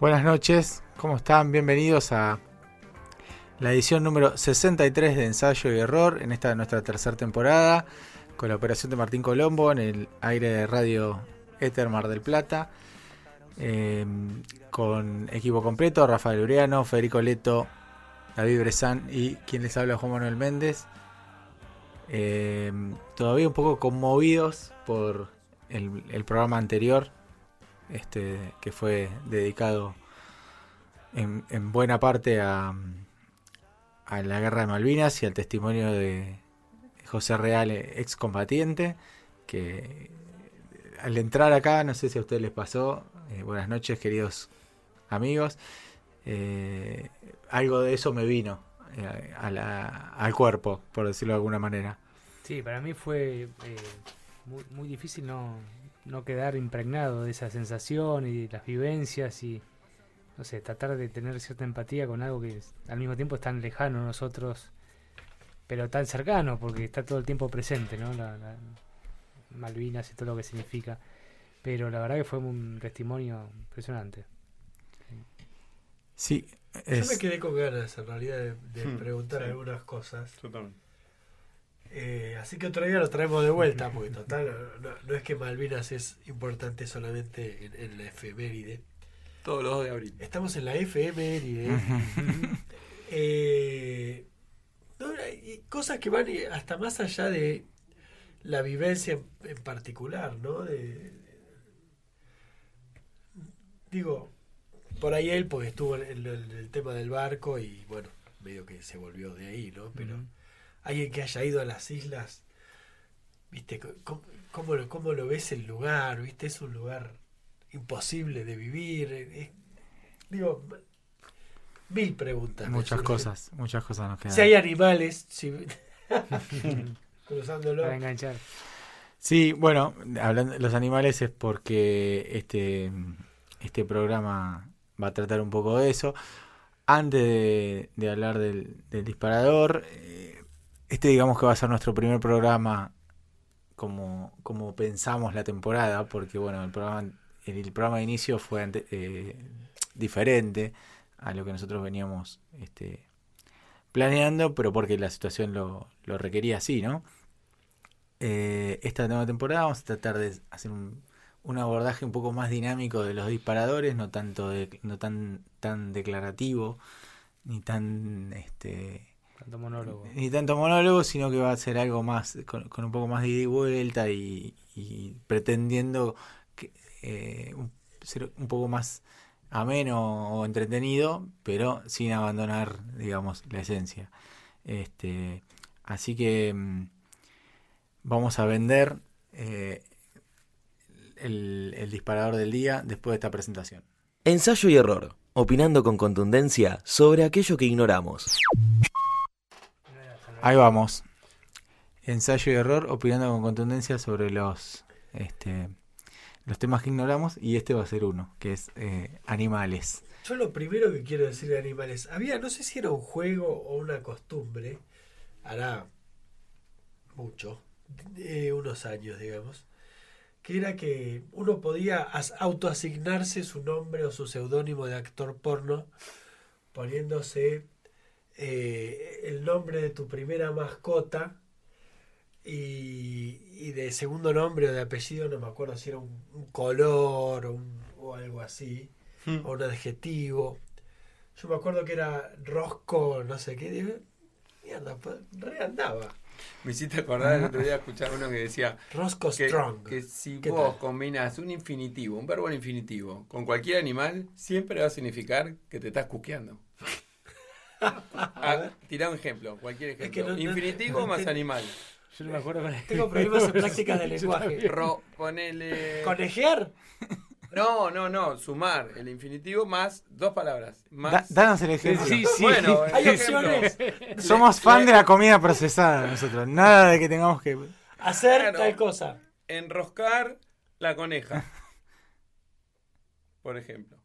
Buenas noches, ¿cómo están? Bienvenidos a la edición número 63 de Ensayo y Error en esta nuestra tercera temporada con la operación de Martín Colombo en el aire de Radio Éter Mar del Plata. eh, con equipo completo, Rafael Uriano, Federico Leto, David Bresan y quien les habla Juan Manuel Méndez. Eh, todavía un poco conmovidos por el programa anterior, este, que fue dedicado en, en buena parte a, la guerra de Malvinas y al testimonio de José Real, excombatiente, que al entrar acá, no sé si a ustedes les pasó, eh, buenas noches queridos amigos, eh, algo de eso me vino eh, al cuerpo, por decirlo de alguna manera. Sí, para mí fue muy, muy difícil no, no quedar impregnado de esa sensación y de las vivencias y, no sé, tratar de tener cierta empatía con algo que es- al mismo tiempo es tan lejano a nosotros, pero tan cercano porque está todo el tiempo presente, ¿no? La, la- Malvinas y todo lo que significa. Pero la verdad que fue un testimonio impresionante. Sí, Yo es, me quedé con ganas en realidad de, de Hmm, preguntar sí. algunas cosas. Totalmente. Eh, así que otro día lo traemos de vuelta, porque total, no, no es que Malvinas es importante solamente en, en la efeméride. Todos los 2 de abril. Estamos en la efeméride. Eh, no, hay cosas que van hasta más allá de la vivencia en, en particular, ¿no? De- digo, por ahí él pues estuvo en el, en el tema del barco y bueno, medio que se volvió de ahí, ¿no? Pero. Alguien que haya ido a las islas, ¿viste? ¿Cómo, cómo lo, cómo lo ves el lugar? ¿Viste? Es un lugar imposible de vivir. es- digo, mil preguntas. muchas cosas, muchas cosas nos quedan. Si hay animales, si... cruzándolo. Para enganchar. Sí, bueno, hablando de los animales es porque este, este programa va a tratar un poco de eso. Antes de, de hablar del, del disparador, eh, este digamos que va a ser nuestro primer programa como, como pensamos la temporada, porque bueno, el programa, el, programa de inicio fue eh, diferente a lo que nosotros veníamos este, planeando, pero porque la situación lo, lo requería así, ¿no? Eh, esta nueva temporada vamos a tratar de hacer un, un abordaje un poco más dinámico de los disparadores, no tanto de, no tan tan declarativo ni tan este Tanto monólogo. ni tanto monólogo, sino que va a ser algo más con, con un poco más de ida y vuelta y, y pretendiendo que, eh, un- ser un poco más ameno o entretenido, pero sin abandonar, digamos, la esencia. Este, así que mm, vamos a vender eh, el, el disparador del día después de esta presentación. Ensayo y error, opinando con contundencia sobre aquello que ignoramos. Ahí vamos. Ensayo y error, opinando con contundencia sobre los este, los temas que ignoramos y este va a ser uno, que es eh, animales. Yo lo primero que quiero decir de animales, había, no sé si era un juego o una costumbre, hará mucho, unos años, digamos, que era que uno podía as- autoasignarse su nombre o su seudónimo de actor porno poniéndose eh, el nombre de tu primera mascota y, y de segundo nombre o de apellido, no me acuerdo si era un, un color o, un- o algo así, o un adjetivo. Yo me acuerdo que era Rosco, no sé qué, mierda, pues, re andaba. Me hiciste acordar el otro día escuchar uno que decía Rosco que, Strong. que si ¿Qué vos tal? combinas un infinitivo, un verbo en infinitivo, con cualquier animal, siempre va a significar que te estás cuqueando. Ah, tirá un ejemplo, cualquier ejemplo. que no- no- infinitivo no más animal. Yo no me acuerdo con el- Tengo problemas en prácticas de lenguaje. Ro, ponele. ¿Conejear? No, no, no, sumar el infinitivo más dos palabras. Da- danos el ejemplo. Sí, sí. Bueno, Hay opciones. Somos fan de la comida procesada nosotros. Nada de que tengamos que... Hacer Claro. tal cosa. Enroscar la coneja. Por ejemplo.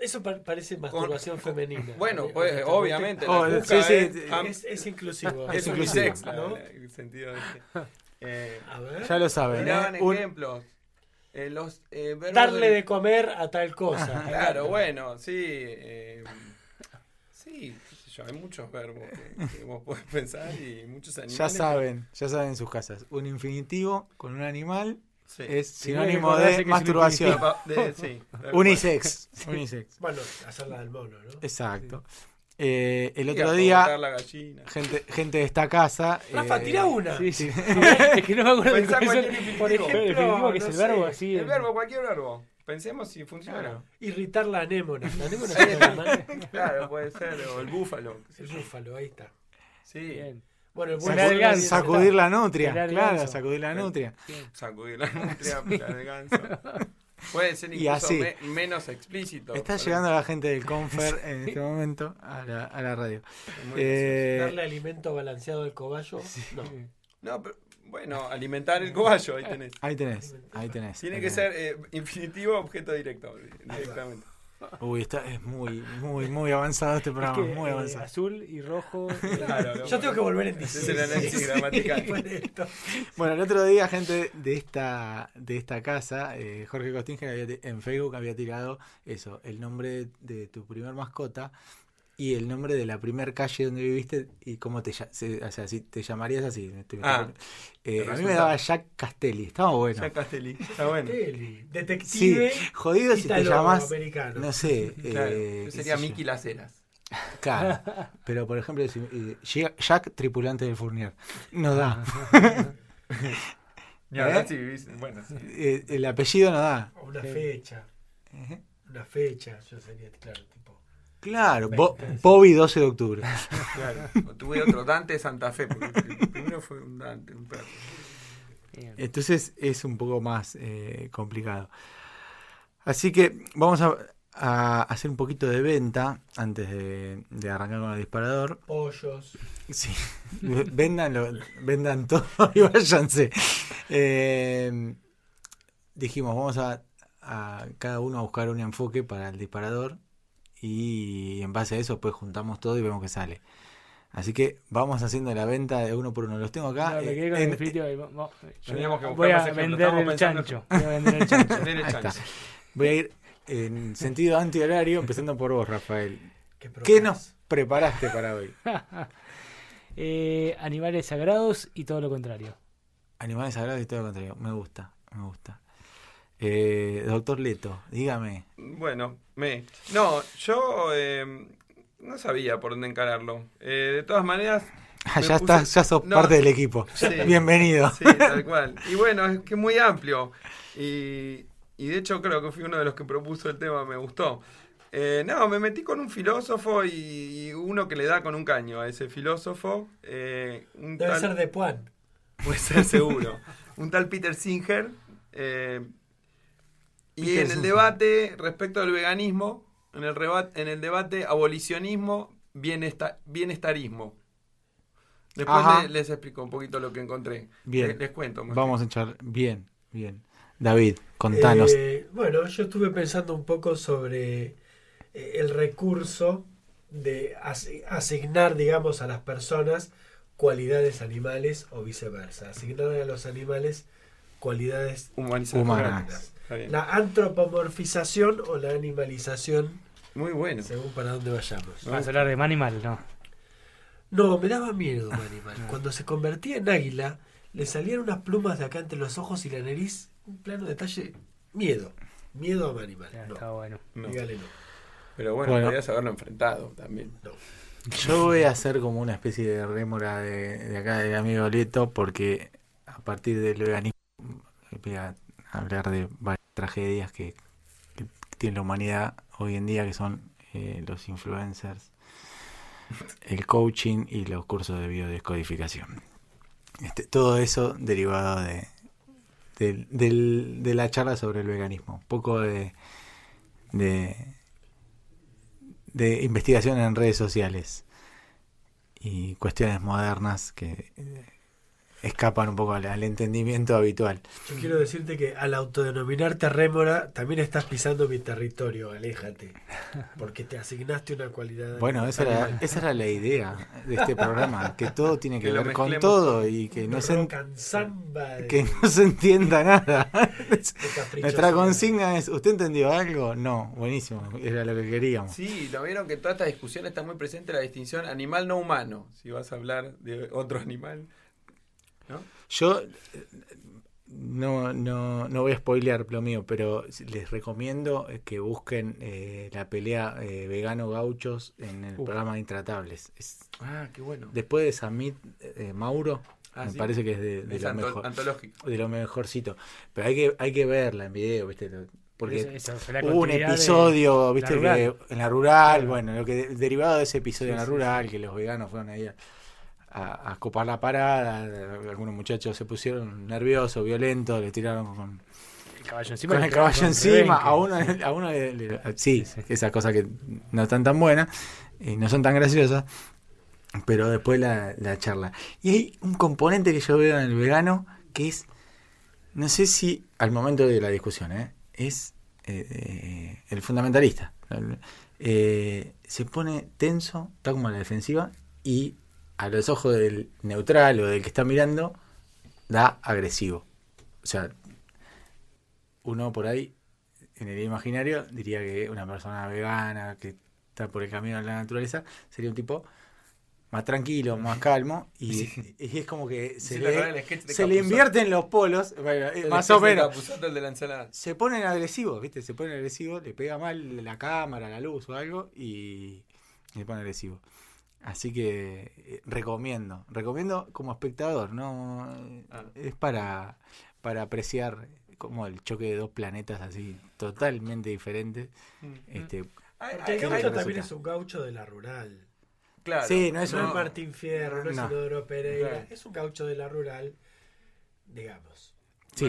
Eso pa- parece masturbación femenina. Bueno, pues obviamente. Oh, la sí, cuca sí, es, Es, es inclusivo. es unisex, ¿no? el sentido de este. Eh, A ver. Ya lo saben. tiraban ¿eh? Un- ejemplos. Eh, los eh, Darle de comer a tal cosa. Claro, bueno, sí. eh, sí, qué sé yo, hay muchos verbos que, que vos podés pensar y muchos animales. Ya saben, ya saben en sus casas. Un infinitivo con un animal Sí. es Sí, no sinónimo de masturbación. De- sí. Unisex. Unisex. Bueno, hacerla del mono, ¿no? Exacto. Eh, el otro día, la gente, gente de esta casa. Rafa, eh, tira una. Sí, sí. es que no me acuerdo Pensá cualquier por ejemplo, que es no el sé. verbo así. El verbo, cualquier verbo. Pensemos si funciona. Claro. Irritar la anémona. La anémona animal. Claro, puede ser. O el búfalo. El búfalo, ahí está. Sí. Bien. Bueno, el ganso. sabe. Sacudir la nutria. Claro, ganso. sacudir la nutria. Sacudir la nutria, pilar el ganso. Puede ser Y incluso así. me- menos explícito. Está pero llegando la gente del Confer en este momento a la, a la radio. Eh, Darle alimento balanceado al cobayo. No. No, pero bueno, alimentar el cobayo, ahí tenés. ahí tenés, ahí tenés. Tiene ahí que tenés. ser eh, infinitivo objeto directo, directamente. Uy, está, es muy, muy, muy avanzado este Es programa, que, muy eh, avanzado. azul y rojo. Claro, no, Yo tengo que volver en Ese es diciembre. el análisis gramatical. Bueno, el otro día, gente de esta, de esta casa, eh, Jorge Costinger había ti- en Facebook había tirado eso, el nombre de tu primer mascota y el nombre de la primer calle donde viviste y cómo te, se- o sea, si te llamarías así. Estoy- Ah, Eh, a mí me daba Jack Castelli, estaba bueno. Ya Castelli. Está bueno. Teli, Sí, Detective. jodido si te americano. no sé, Claro, eh, yo sería. Mickey Las Heras. Claro, pero por ejemplo, si, eh, Jack- Jack, tripulante del Fournier, no da. ¿Eh? sí vivís- Bueno, sí. Eh, el apellido no da. O Una fecha. Una fecha. Yo sería, claro, tipo. Claro, Bo-. Bobby 12 de octubre. Claro. O tuve otro Dante de Santa Fe, porque el primero fue un Dante, un perro. Entonces es un poco más eh, complicado. Así que vamos a, a hacer un poquito de venta antes de, de arrancar con el disparador. Pollos. Sí, vendan, vendan todo y váyanse. Eh, dijimos, vamos a, a cada uno a buscar un enfoque para el disparador y en base a eso pues juntamos todo y vemos que sale. Así que vamos haciendo la venta de uno por uno. Los tengo acá. Me quedé con en- Teníamos que voy a vender el chancho. Voy a vender el chancho. Tener el Ahí está. chance. Voy a ir en sentido antihorario, empezando por vos, Rafael. ¿Qué, ¿Qué nos preparaste para hoy? Eh, animales sagrados y todo lo contrario. Animales sagrados y todo lo contrario. Me gusta, me gusta. Eh, doctor Leto, dígame. Bueno, me. No, yo eh, no sabía por dónde encararlo. Eh, de todas maneras. Ah, ya puse- estás, ya sos No, parte del equipo. sí. Bienvenido. Sí, tal cual. Y bueno, es que es muy amplio. Y, y de hecho creo que fui uno de los que propuso el tema, me gustó. Eh, no, me metí con un filósofo y, y uno que le da con un caño a ese filósofo. eh, un Debe tal- ser de Puan. Puede ser seguro. un tal Peter Singer. eh, y en el debate respecto al veganismo, en el, reba- en el debate abolicionismo, bienesta- bienestarismo. Después Ajá. le- les explico un poquito lo que encontré. Bien. Les, les cuento. más Vamos a echar. Bien, bien. David, contanos. Eh, bueno, yo estuve pensando un poco sobre eh, el recurso de as- asignar, digamos, a las personas cualidades animales o viceversa. Asignar a los animales cualidades Humanizar. Humanas. La antropomorfización o la animalización, Muy bueno. según para dónde vayamos. Vamos a hablar de Manimal, ¿no? No, me daba miedo un animal. Cuando se convertía en águila, le salían unas plumas de acá entre los ojos y la nariz. Un plano detalle. Miedo. Miedo a un animal. Ya, No, Está bueno. No. dígale no. Pero bueno, Bueno. podrías haberlo enfrentado también. Yo voy a hacer como una especie de rémora de, de acá del amigo Leto, porque a partir del veganismo hablar de varias tragedias que, que tiene la humanidad hoy en día, que son eh, los influencers, el coaching y los cursos de biodescodificación. Este, todo eso derivado de, del- del- de la charla sobre el veganismo. Un poco de, de, de investigación en redes sociales y cuestiones modernas que eh, escapan un poco al, al entendimiento habitual. Yo quiero decirte que al autodenominarte rémora, también estás pisando mi territorio, aléjate. Porque te asignaste una cualidad. Bueno, esa era, esa era la idea de este programa, que todo tiene que, Que ver con todo y que no se, de- que no se entienda nada. Nuestra consigna es, ¿usted entendió algo? No, buenísimo, era lo que queríamos. Sí, lo vieron que en toda esta discusión está muy presente la distinción animal no humano. Si vas a hablar de otro animal. ¿No? Yo eh, no, no, no voy a spoilear lo mío, pero les recomiendo que busquen eh, la pelea eh, vegano gauchos en el programa Intratables. Es- Ah, qué bueno. después de Samit eh, Mauro, Ah, me ¿sí? parece que es de, de Es lo mejor. antológico. de lo mejorcito. Pero hay que, hay que verla en video, ¿viste? Porque hubo un de- episodio, ¿viste? la que en la rural, Claro. bueno, lo que derivado de ese episodio Sí, en la sí, rural, que los veganos fueron ahí a, a- a copar la parada, algunos muchachos se pusieron nerviosos, violentos, le tiraron con, El caballo encima. con el caballo a uno, a uno le- le- sí, esas cosas que no están tan buenas y no son tan graciosas, pero después la, la charla. Y hay un componente que yo veo en el vegano que es, no sé si al momento de la discusión, ¿eh? es eh, eh, el fundamentalista. Eh, se pone tenso, está como a la defensiva y a los ojos del neutral o del que está mirando da agresivo. O sea, uno por ahí, en el imaginario, diría que una persona vegana que está por el camino de la naturaleza sería un tipo más tranquilo, más calmo y, y es como que se, Sí, le, se invierten los polos, bueno, El más o menos. De la. Se ponen agresivos, ¿viste? Se ponen agresivos, le pega mal la cámara, la luz o algo y, y se pone agresivo. Así que eh, recomiendo, recomiendo como espectador, ¿no? Ah. Es para, para apreciar como el choque de dos planetas así totalmente diferentes. Este, Ay, Porque ay, el ¿qué gaucho resulta? también es un gaucho de la rural. Claro. Sí, no es No, un- es Martín Fierro, no, es No. Inodoro Pereira. Claro. Es un gaucho de la rural, digamos. Sí.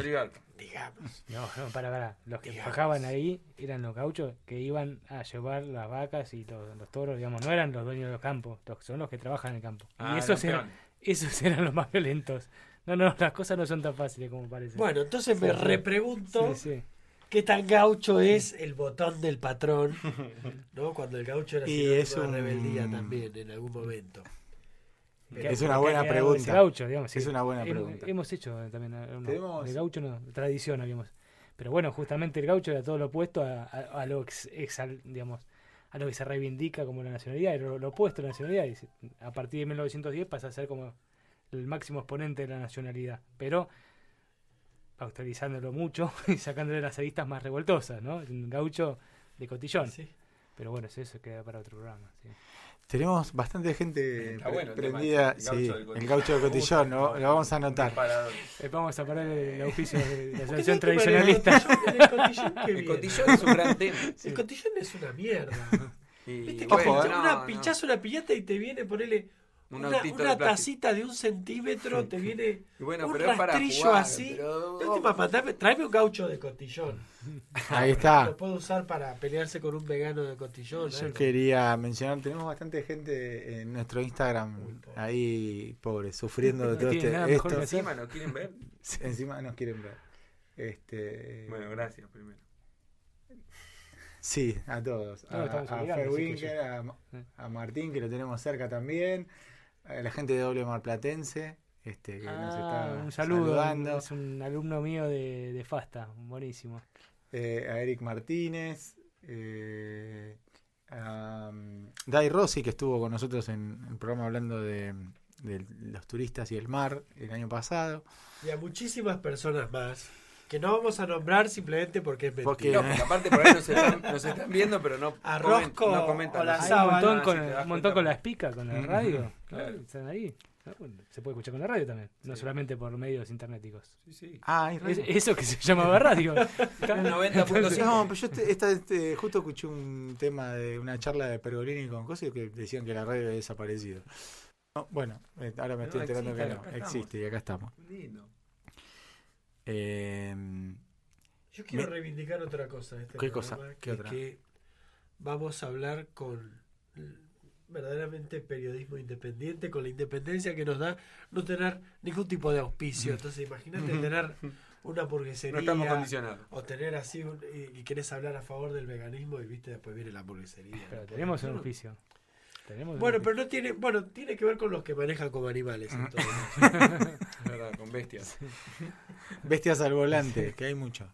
Digamos. No, no, para, para. Los que Digamos. bajaban ahí eran los gauchos que iban a llevar las vacas y los, los toros, digamos, no eran los dueños de los campos, los- son los que trabajan en el campo. Ah, y esos eran, esos eran los más violentos. No, no, las cosas no son tan fáciles como parece. Bueno, entonces me Sí, repregunto sí, sí. qué tan gaucho es el botón del patrón, ¿no? Cuando el gaucho era Y es de un- rebeldía también en algún momento. ¿Qué- Es una buena pregunta. gaucho, digamos, sí. Es una buena pregunta. Hemos hecho también Tenemos- de gaucho, no, tradición habíamos. Pero bueno, justamente el gaucho era todo lo opuesto a, a- a lo ex- exal- digamos, a lo que se reivindica como la nacionalidad, era lo, lo opuesto a la nacionalidad. Y a partir de 1910 pasa a ser como el máximo exponente de la nacionalidad. Pero actualizándolo mucho y sacándole las aristas más revoltosas, ¿no? Un gaucho de cotillón. Sí. Pero bueno, eso queda para otro programa. sí. Tenemos bastante gente Está pre- bueno el tema prendida. el sí, gaucho del cotillón. el gaucho de cotillón, lo, lo vamos a anotar. Eh, vamos a parar el auspicio de la ¿Por qué asociación no tradicionalista. El cotillón, El es un gran tema. El cotillón es una mierda. Y, Viste que eh. pincha- una, no, pinchás una piñata y te viene, ponele Un una, autito una de tacita de un centímetro, te viene Y bueno, un pero es para rastrillo jugar, así. pero- De última, mandame- tráeme un gaucho de cotillón. Ahí está. Lo puedo usar para pelearse con un vegano de cotillón. Yo algo. quería mencionar, tenemos bastante gente en nuestro Instagram ahí, pobre, sufriendo de No todo este, nada esto. Encima nos quieren ver. Encima nos quieren ver. Este, Bueno, gracias primero. Sí, a todos. No, a a obligados, Fer así que Winker, a, a Martín, que lo tenemos cerca también. A la gente de Doble Marplatense, este, que nos Ah, está un saludo. saludando. Es un alumno mío de, de Fasta. Buenísimo. eh, a Eric Martínez, eh, a um, Dai Rossi, que estuvo con nosotros en el programa hablando de, de los turistas y el mar el año pasado. Y a muchísimas personas más que no vamos a nombrar simplemente porque es mentira. Porque- No, porque aparte por ahí nos están, nos están viendo, pero no, A comen- Rosco no comentan. o la Hay sábana, un montón, con, un montón la espica, con la radio. Claro. Están ahí. Ah, Se puede escuchar con la radio también, no solamente por medios internéticos. Sí, sí. Ah, Es- radio. eso que se llamaba radio. El 90.5. No, pero yo este- esta, este, justo escuché un tema de una charla de Pergolini con cosas que decían que la radio había desaparecido. No, bueno, eh, ahora me No, estoy enterando existe, que no, existe y acá estamos. Lindo. Eh, Yo quiero Me- reivindicar otra cosa. Este ¿Qué programa, cosa? que ¿Qué otra? que vamos a hablar con verdaderamente periodismo independiente con la independencia que nos da no tener ningún tipo de auspicio. Entonces, imagínate tener una hamburguesería No estamos condicionados. o tener así un- y, y querés hablar a favor del veganismo y viste después viene la hamburguesería. Pero tenemos un No. Tenemos Bueno, pero no tiene, bueno, tiene que ver con los que manejan como animales. en todo caso. Es verdad, con bestias. Bestias al volante, que hay mucho.